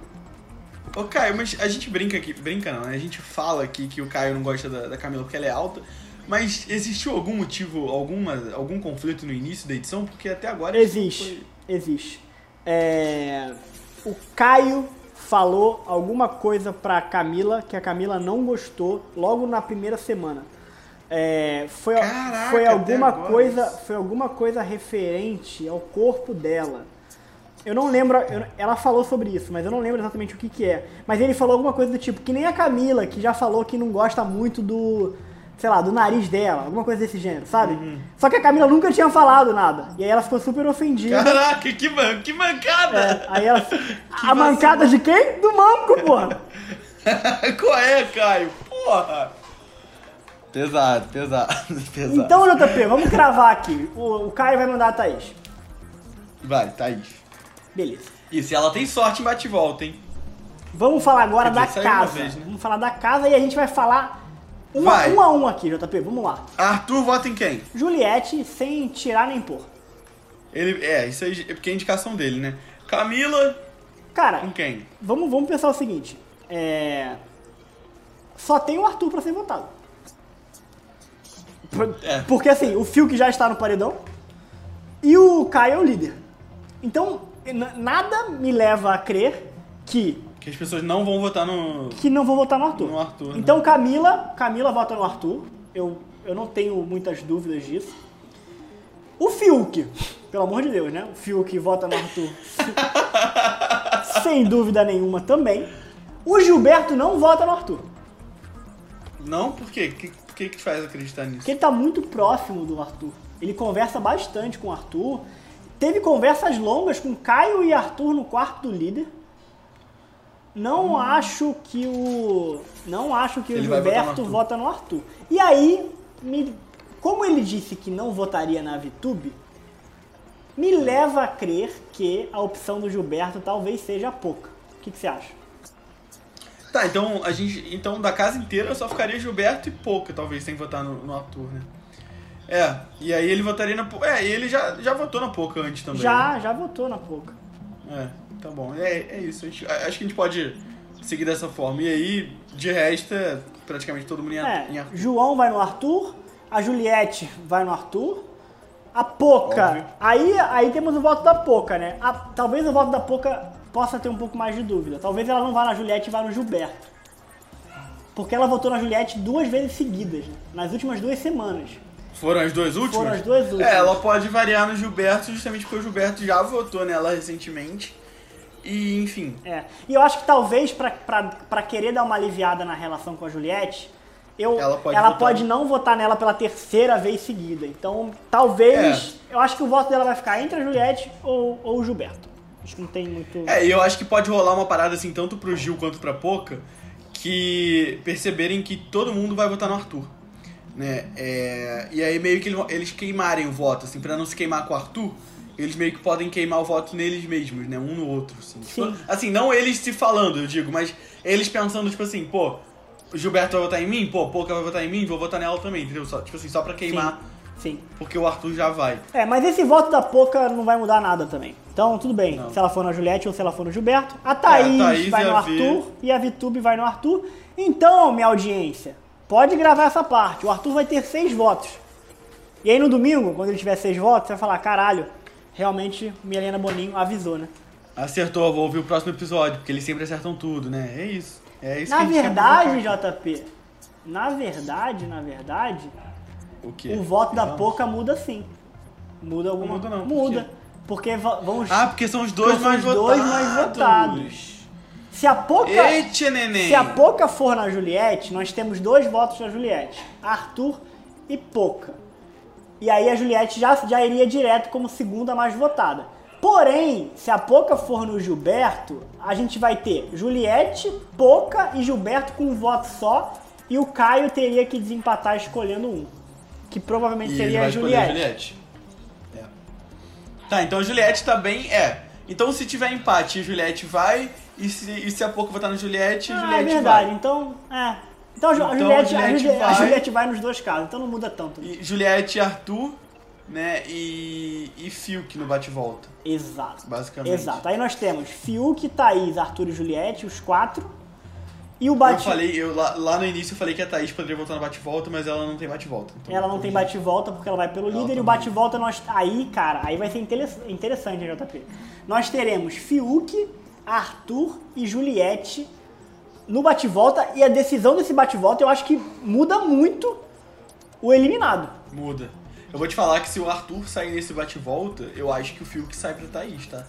Ô Caio, mas a gente brinca aqui, brinca não, né? A gente fala aqui que o Caio não gosta da, da Camila porque ela é alta, mas existiu algum motivo, alguma, algum conflito no início da edição? Porque até agora... Existe, existe. É, O Caio falou alguma coisa pra Camila que a Camila não gostou logo na primeira semana. É, foi, Caraca, foi alguma coisa, foi alguma coisa referente ao corpo dela. Eu não lembro, eu- ela falou sobre isso, mas eu não lembro exatamente o que que é. Mas ele falou alguma coisa do tipo, que nem a Camila, que já falou que não gosta muito do, sei lá, do nariz dela, alguma coisa desse gênero, sabe? Uhum. Só que a Camila nunca tinha falado nada. E aí ela ficou super ofendida. Caraca, que, man, que mancada! É, aí ela. a mancada de quem? Do manco, porra! Qual é, Caio? Porra! Pesado, pesado, pesado. Então, JP, vamos cravar aqui. O, o Caio vai mandar a Thaís. Vai, Thaís. Beleza. E se ela tem sorte em bate-volta, hein? Vamos falar agora da casa. vez, né? Vamos falar da casa e a gente vai falar um, Vai. A, um a um aqui, JP. Vamos lá. Arthur vota em quem? Juliette sem tirar nem pôr. Ele, é, isso aí é porque é indicação dele, né? Camila, Cara, com quem? vamos, vamos pensar o seguinte. É... Só tem o Arthur pra ser votado. Por- É. Porque assim, o Phil que já está no paredão e o Caio é o líder. Então, n- nada me leva a crer que, Que as pessoas não vão votar no. que não vou votar no Arthur. No Arthur, né? Então, Camila, Camila vota no Arthur. Eu, eu não tenho muitas dúvidas disso. O Fiuk, pelo amor de Deus, né? O Fiuk vota no Arthur. Sem dúvida nenhuma também. O Gilberto não vota no Arthur. Não? Por quê? O que, que que faz acreditar nisso? Porque ele tá muito próximo do Arthur. Ele conversa bastante com o Arthur. teve conversas longas com Caio e Arthur no quarto do líder. Não acho que o. Não acho que o Ele no Gilberto vota no Arthur. E aí, me- como ele disse que não votaria na VTube, me leva a crer que a opção do Gilberto talvez seja pouca. O que, que você acha? Tá, então a gente. Então da casa inteira só ficaria Gilberto e Pouca, talvez, sem votar no, no Arthur, né? É, e aí ele votaria na. É, ele já, já votou na Pouca antes também. Já, já votou na pouca. né? É, tá bom. É, é isso. gente- acho que a gente pode seguir dessa forma. E aí, de resto, praticamente todo mundo em, É, em Arthur. João vai no Arthur, a Juliette vai no Arthur, a Poca. Óbvio. Aí, aí temos o voto da Poca, né? A- talvez o voto da Poca possa ter um pouco mais de dúvida. Talvez ela não vá na Juliette e vá no Gilberto. Porque ela votou na Juliette duas vezes seguidas, né? nas últimas duas semanas. Foram as duas últimas? Foram as duas últimas. É, ela pode variar no Gilberto justamente porque o Gilberto já votou nela recentemente. E, enfim. É. E eu acho que talvez pra querer dar uma aliviada na relação com a Juliette, eu, Ela pode ela votar. pode não votar nela pela terceira vez seguida. Então, talvez. Eu acho que o voto dela vai ficar entre a Juliette ou, ou o Gilberto. Acho que não tem muito. É, e eu acho que pode rolar uma parada assim, tanto pro Gil quanto pra Poca, que perceberem que todo mundo vai votar no Arthur. Né? É, e aí meio que eles, eles queimarem o voto, assim, pra não se queimar com o Arthur, eles meio que podem queimar o voto neles mesmos, né? Um no outro, assim. Tipo, Sim. assim, não eles se falando, eu digo, mas eles pensando, tipo assim, pô, o Gilberto vai votar em mim, pô, Poca vai votar em mim, vou votar nela também, entendeu? Só, tipo assim, só pra queimar, Sim. porque o Arthur já vai. É, mas esse voto da Poca não vai mudar nada também. Então, tudo bem. Não. Se ela for na Juliette ou se ela for no Gilberto. A Thaís, Thaís vai no a V. Arthur e a Vitube vai no Arthur. Então, minha audiência, pode gravar essa parte. O Arthur vai ter seis votos. E aí no domingo, quando ele tiver seis votos, você vai falar, caralho, realmente Milena Boninho avisou, né? Acertou, vou ouvir o próximo episódio, porque eles sempre acertam tudo, né? É isso. É isso Na verdade. JP, na verdade, na verdade, O quê? o voto da Vamos. Poca muda sim. Muda alguma muda não, por Muda. quê? Porque va- vamos. Ah, porque são os dois são mais os votados. dois mais votados. Se a Poca. Eita, neném. Se a Poca for na Juliette, nós temos dois votos na Juliette: Arthur e Poca. E aí a Juliette já, já iria direto como segunda mais votada. Porém, se a Poca for no Gilberto, a gente vai ter Juliette, Poca e Gilberto com um voto só. E o Caio teria que desempatar escolhendo um. Que provavelmente E seria vai a Juliette. Juliette. É. Tá, então a Juliette tá bem. É. Então se tiver empate, a Juliette vai. E se, e se a pouco votar na Juliette, a Ah, é Juliette verdade. vai. Então, é. Então a, Ju- a Então a Juliette, a, Juliette Juliette, a vai. Juliette vai nos dois casos, então não muda tanto. E Juliette e Arthur, né? E. E Fiuk no bate-volta. Exato. Basicamente. Exato. Aí nós temos Fiuk, Thaís, Arthur e Juliette, os quatro. E o bate... Eu falei, eu, lá, lá no início eu falei que a Thaís poderia voltar no bate-volta, mas ela não tem bate-volta. Então, Ela não tem bate-volta porque ela vai pelo Ela líder e o também. bate-volta nós. Aí, cara, aí vai ser interess- interessante, né, JP? Nós teremos Fiuk, Arthur e Juliette no bate-volta e a decisão desse bate-volta eu acho que muda muito o eliminado. Muda. Eu vou te falar que se o Arthur sair nesse bate-volta, eu acho que o Fiuk sai pra Thaís, tá?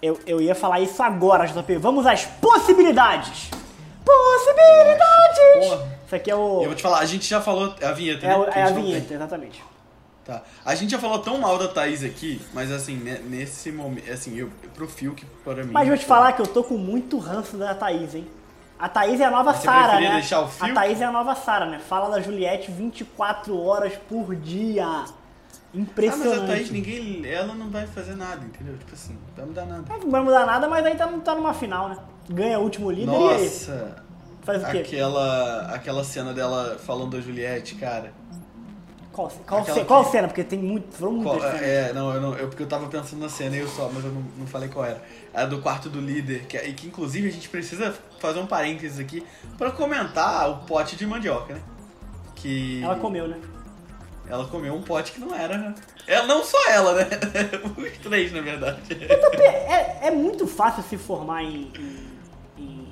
Eu, eu ia falar isso agora, JP. Vamos às possibilidades! Possibilidades! Porra. Isso aqui é o. Eu vou te falar, a gente já falou a vinheta, É, né? o- Que é a gente não tem. vinheta, exatamente. Tá. A gente já falou tão mal da Thaís aqui, mas assim, né, nesse momento, assim, eu, pro Fiuk, para mim... Mas vou te falar que eu tô com muito ranço da Thaís, hein? A Thaís é a nova Sara, né? deixar o a Fiuk? Thaís é a nova Sara, né? Fala da Juliette 24 horas por dia. Ah, Impressionante. mas a Thaís, ninguém, ela não vai fazer nada, entendeu? Tipo assim, não vai mudar nada. Não vai mudar nada, mas aí tá, tá numa final, né? Ganha o último líder e aí? Nossa, Faz o quê? aquela, aquela cena dela falando da Juliette, cara... Qual, qual, Aquela ce- que- qual cena? Porque tem muito, foram Qual- muitas cenas. é, não, eu não, eu, porque eu tava pensando na cena eu só, mas eu não, não falei qual era. A do quarto do líder, que, e que inclusive a gente precisa fazer um parênteses aqui pra comentar o pote de mandioca, né? Que Ela comeu, né? ela comeu um pote que não era. né? Ela, não só ela, né? Os três, na verdade. É, é muito fácil se formar em. em- em-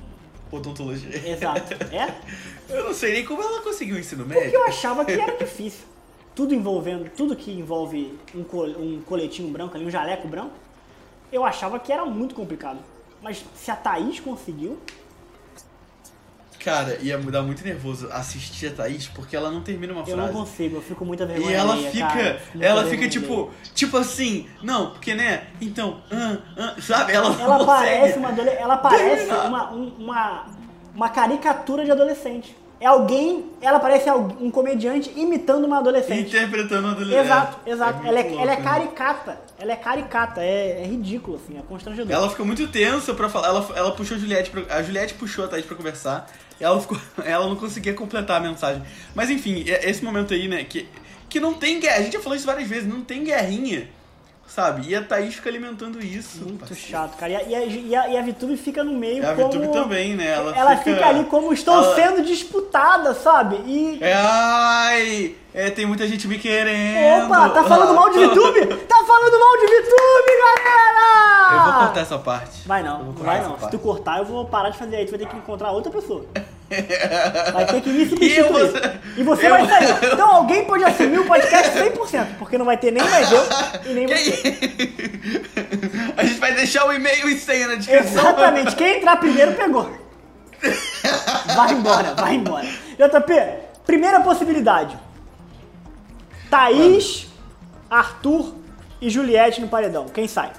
Odontologia. Exato. É? Eu não sei nem como ela conseguiu o ensino Porque médio. eu achava que era difícil. Tudo envolvendo, tudo que envolve um, col- um coletinho branco ali, um jaleco branco, eu achava que era muito complicado. Mas se a Thaís conseguiu, Cara, ia me dar muito nervoso assistir a Thaís, porque ela não termina uma Eu frase. não consigo, eu fico muita vergonha. E ela alheia, fica, cara, ela fica tipo, tipo assim, não, porque né, então, ah, ah, sabe? Ela, Ela parece uma ela parece uma, um- uma, uma caricatura de adolescente. É alguém, ela parece um comediante imitando uma adolescente. Interpretando a adolescente. Exato, exato. muito ela, é, louco, ela é né? caricata. Ela é caricata, é, é ridículo, assim, é constrangedor. Ela ficou muito tensa pra falar. Ela, ela puxou a Juliette. Pra, a Juliette puxou a Thaís pra conversar. E ela, ficou, ela não conseguia completar a mensagem. Mas enfim, é- esse momento aí, né? Que, que não tem guerra. A gente já falou isso várias vezes. Não tem guerrinha. Sabe? E a Thaís fica alimentando isso. Muito parceiro. chato, cara. E a, e a, e a, Vitube fica no meio E a como... Vitube também, né? Ela, Ela fica, ali como estou ela- sendo disputada, sabe? E... É, ai! É, tem muita gente me querendo. Opa, tá falando mal de Vitube? Tá falando mal de Vitube, galera! Eu vou cortar essa parte. Vai não, vai não. Se tu cortar, eu vou parar de fazer aí. Tu vai ter que encontrar outra pessoa. Vai ter que me E substituir. vou- E você eu- vai sair. Então alguém pode assumir o podcast 100%, porque não vai ter nem mais eu e nem você. Quem- A gente vai deixar o e-mail e senha na descrição. Exatamente. Quem entrar primeiro pegou. Vai embora, vai embora. JP, primeira possibilidade. Thaís, Arthur e Juliette no paredão. Quem sai?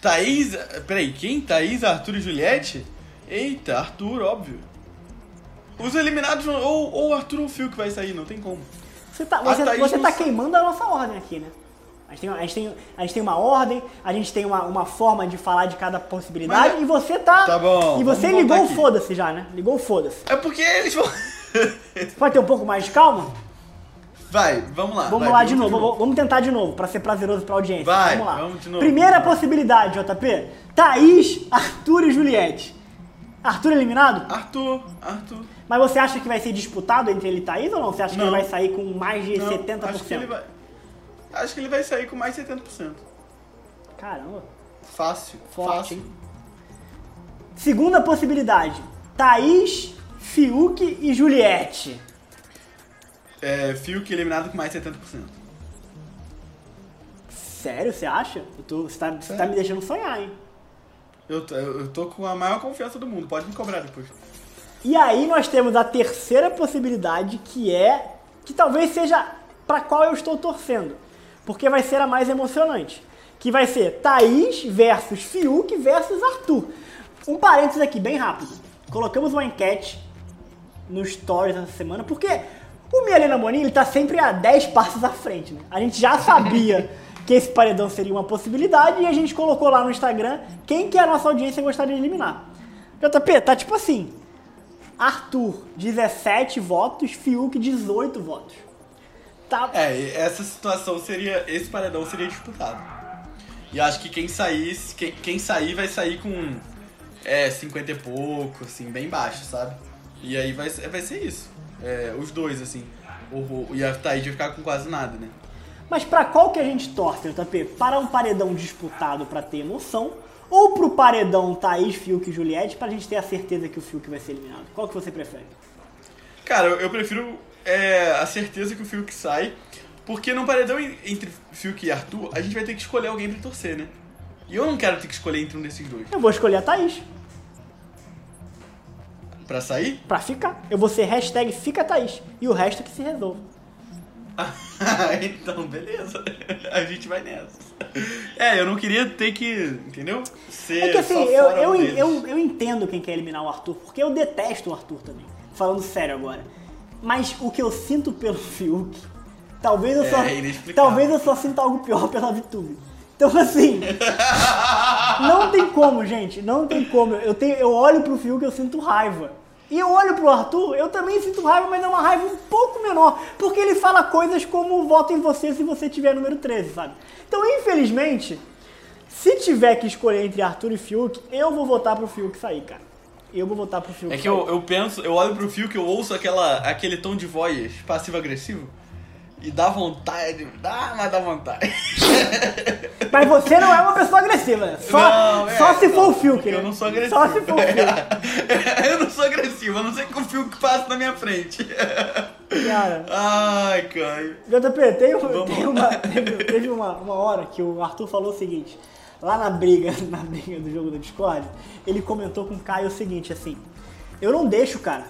Thaís. Peraí, quem? Thaís, Arthur e Juliette? Eita, Arthur, óbvio. Os eliminados, ou, ou Arthur ou Phil que vai sair, não tem como. Você tá, você, você tá queimando a nossa ordem aqui, né? A gente, tem, a, gente tem, a gente tem uma ordem, a gente tem uma, uma forma de falar de cada possibilidade Mas- e você tá. Tá bom, E você ligou o foda-se já, né? Ligou o foda-se. É porque eles vão. Pode ter um pouco mais de calma? Vai, vamos lá. Vamos vai, lá de novo, vamos- vamos tentar de novo, pra ser prazeroso pra audiência. Vai, vamos lá. vamos de novo. Primeira possibilidade, JP. Thaís, Arthur e Juliette. Arthur eliminado? Arthur, Arthur. Mas você acha que vai ser disputado entre ele e Thaís ou não? Você acha que Não. ele vai sair com mais de Não, 70%? Acho que, ele vai, acho que ele vai sair com mais de 70%. Caramba. Fácil. Forte, fácil. hein? Segunda possibilidade. Thaís, Fiuk e Juliette. É, Fiuk eliminado com mais de 70%. Sério, você acha? Eu tô- você, tá, você tá me deixando sonhar, hein? Eu, tô- eu tô com a maior confiança do mundo, pode me cobrar depois. E aí nós temos a terceira possibilidade, que é que talvez seja pra qual eu estou torcendo, porque vai ser a mais emocionante, que vai ser Thaís versus Fiuk versus Arthur. Um parênteses aqui bem rápido. Colocamos uma enquete no Stories essa semana, porque o Mielena Boninho ele tá sempre a 10 passos à frente, né? A gente já sabia que esse paredão seria uma possibilidade e a gente colocou lá no Instagram quem que a nossa audiência gostaria de eliminar. JP, tá tipo assim, Arthur, 17 votos, Fiuk, 18 votos. Tá, É, essa situação seria. Esse paredão seria disputado. E acho que quem sair. Quem, quem sair vai sair com. É, 50 e pouco, assim, bem baixo, sabe? E aí vai, ser- vai ser isso. É, os dois, assim. O, o, e a Thaís vai ficar com quase nada, né? Mas pra qual que a gente torce, JP? Para um paredão disputado pra ter emoção ou pro paredão Thaís, Fiuk e Juliette pra gente ter a certeza que o Fiuk vai ser eliminado? Qual que você prefere? Cara, eu, eu prefiro é, a certeza que o Fiuk sai, porque num paredão en- entre Fiuk e Arthur, a gente vai ter que escolher alguém pra torcer, né? E eu não quero ter que escolher entre um desses dois. Eu vou escolher a Thaís Pra sair? pra ficar. Eu vou ser hashtag fica Thaís e o resto que se resolve. então, beleza. A gente vai nessa. É, eu não queria ter que, entendeu? Ser É que assim, eu, eu, um eu, eu entendo quem quer eliminar o Arthur, porque eu detesto o Arthur também. Falando sério agora. Mas o que eu sinto pelo Fiuk, talvez eu É, só. talvez eu só sinta algo pior pela VTube. Então assim. não tem como, gente. Não tem como. Eu, tenho, eu olho pro Fiuk e eu sinto raiva. E eu olho pro Arthur, eu também sinto raiva, mas é uma raiva um pouco menor. Porque ele fala coisas como voto em você se você tiver número 13, sabe? Então, infelizmente, se tiver que escolher entre Arthur e Fiuk, eu vou votar pro Fiuk sair, cara. Eu vou votar pro Fiuk É que sair. eu, eu penso, eu olho pro Fiuk, eu ouço aquela, aquele tom de voz passivo-agressivo e dá vontade, dá, mas dá vontade. Mas você não é uma pessoa agressiva, né? Só, Não, é, só se não, for o Fiuk? Eu não sou agressivo. Só se for o Fiuk. eu não sou agressivo, a não ser que o Fiuk passe na minha frente. Cara, Ai, Caio. JP, tem, tem uma, teve, teve uma, uma hora que o Arthur falou o seguinte, lá na briga, na briga do jogo do Discord, ele comentou com o Caio o seguinte, assim, Eu não deixo, cara.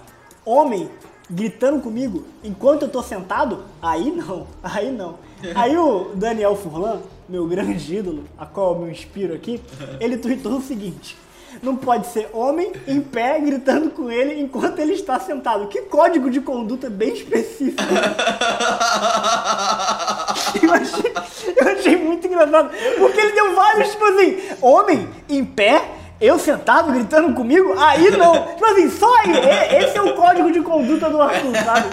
Homem gritando comigo enquanto eu tô sentado, aí não, aí não. Aí o Daniel Furlan, meu grande ídolo, a qual eu me inspiro aqui, ele tweetou o seguinte: não pode ser homem em pé gritando com ele enquanto ele está sentado. Que código de conduta bem específico. eu, achei, eu achei muito engraçado. Porque ele deu vários, tipo assim, homem em pé eu sentado gritando comigo? Aí não. Tipo assim, só aí. Esse é o código de conduta do Arthur, sabe?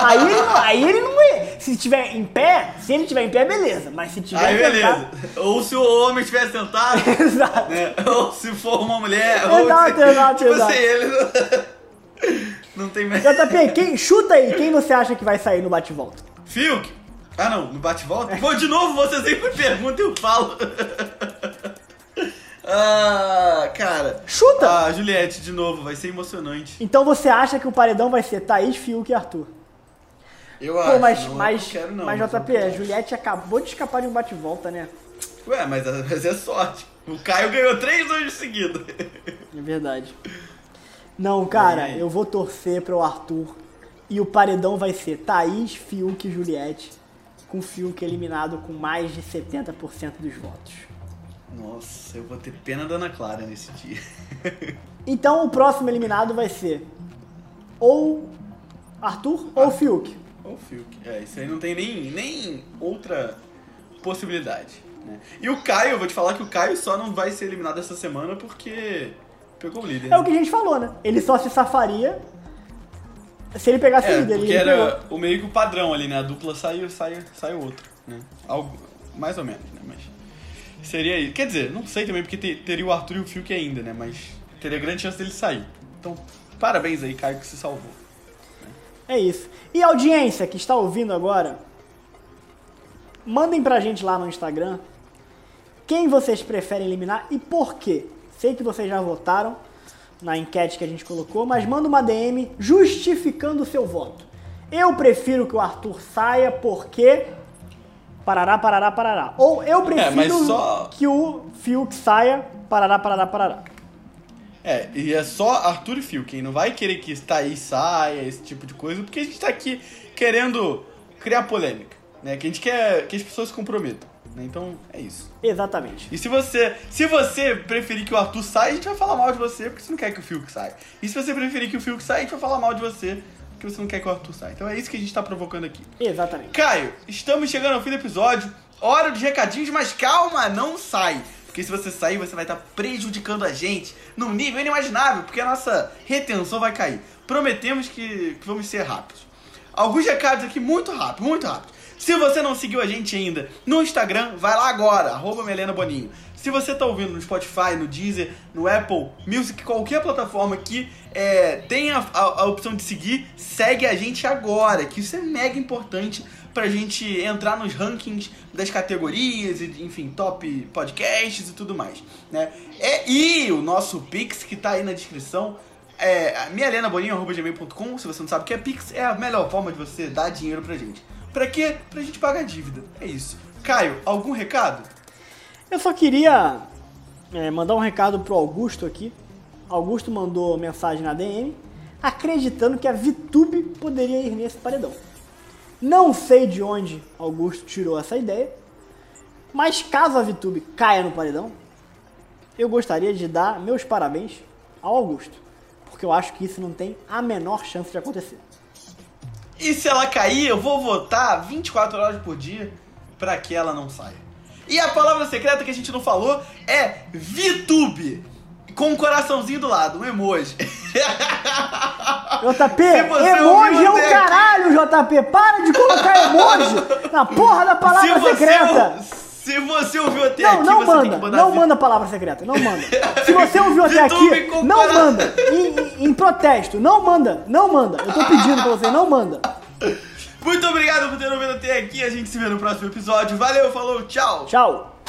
Aí ele não, aí ele não é. Se estiver em pé, se ele estiver em pé, beleza. Mas se tiver Aí sentado. beleza. Ou se o homem estiver sentado, Exato. né? Ou se for uma mulher. Exato, ou se, exato, tipo exato. assim, ele não, não tem mais. JP, quem, chuta aí, quem você acha que vai sair no bate-volta? Fiuk? Ah não, no bate-volta? Pô, de novo você sempre pergunta e eu falo. Ah, cara. Chuta! Ah, Juliette, de novo, vai ser emocionante. Então você acha que o paredão vai ser Thaís, Fiuk e Arthur? Eu Pô, acho. mas, não, mas, eu não quero, não, mas eu JP, a. Juliette acabou de escapar de um bate-volta, né? Ué, mas, mas é sorte. O Caio ganhou três hoje seguidos. É verdade. Não, cara, É. eu vou torcer pro Arthur. E o paredão vai ser Thaís, Fiuk e Juliette. Com Fiuk eliminado com mais de 70% dos votos. Nossa, eu vou ter pena da Ana Clara nesse dia. Então o próximo eliminado vai ser ou Arthur ou Fiuk. Ou Fiuk. É, isso aí não tem nem, nem outra possibilidade. Né? E o Caio, eu vou te falar que o Caio só não vai ser eliminado essa semana porque pegou o líder. É o que a gente falou, né? Ele só se safaria se ele pegasse o É, líder. porque Ele era pegou. o meio que o padrão ali, né? A dupla saiu, saiu, saiu outro, né? Algo, mais ou menos, né? Mas seria isso. Quer dizer, não sei também, porque te- teria o Arthur e o Fiuk ainda, né? Mas teria grande chance dele sair. Então, parabéns aí, Caio, que se salvou. É isso. E a audiência que está ouvindo agora, mandem pra gente lá no Instagram quem vocês preferem eliminar e por quê. Sei que vocês já votaram na enquete que a gente colocou, mas manda uma DM justificando o seu voto. Eu prefiro que o Arthur saia porque. Parará, parará, parará. Ou eu prefiro mas só- que o Fiuk saia. Parará, parará, parará. É, e é só Arthur e Fiuk, quem não vai querer que Thaís saia, esse tipo de coisa, porque a gente tá aqui querendo criar polêmica, né? Que a gente quer que as pessoas se comprometam, né? Então, é isso. Exatamente. E se você, se você preferir que o Arthur saia, a gente vai falar mal de você, porque você não quer que o Fiuk saia. E se você preferir que o Fiuk saia, a gente vai falar mal de você, porque você não quer que o Arthur saia. Então é isso que a gente tá provocando aqui. Exatamente. Caio, estamos chegando ao fim do episódio. Hora de recadinhos, mas calma, não sai. Porque se você sair, você vai estar prejudicando a gente num nível inimaginável, porque a nossa retenção vai cair. Prometemos que, que vamos ser rápidos. Alguns recados aqui muito rápido, muito rápido. Se você não seguiu a gente ainda no Instagram, vai lá agora, arroba Melena Boninho. Se você tá ouvindo no Spotify, no Deezer, no Apple Music, qualquer plataforma que é, tenha a, a opção de seguir, segue a gente agora, que isso é mega importante pra gente entrar nos rankings das categorias, enfim, top podcasts e tudo mais, né? É, e o nosso Pix, que tá aí na descrição, é mialenaboninho.gmail.com, se você não sabe o que é Pix, é a melhor forma de você dar dinheiro pra gente. Pra quê? Pra gente pagar a dívida. É isso. Caio, algum recado? Eu só queria é, mandar um recado pro Augusto aqui. Augusto mandou mensagem na DM acreditando que a VTube poderia ir nesse paredão. Não sei de onde Augusto tirou essa ideia, mas caso a VTube caia no paredão, eu gostaria de dar meus parabéns ao Augusto, porque eu acho que isso não tem a menor chance de acontecer. E se ela cair, eu vou votar 24 horas por dia pra que ela não saia. E a palavra secreta que a gente não falou é VTube. Com um coraçãozinho do lado, um emoji. JP, emoji é o aqui- caralho, JP! Para de colocar emoji na porra da palavra se você, secreta! Se você ouviu até Não, aqui, não você tem que manda, mandar não manda a palavra secreta, não manda. Se você ouviu até aqui, não manda. Em, em- em protesto, não manda, não manda. Eu tô pedindo pra você, não manda. Muito obrigado por ter ouvido até aqui. A gente se vê no próximo episódio. Valeu, falou, tchau. Tchau.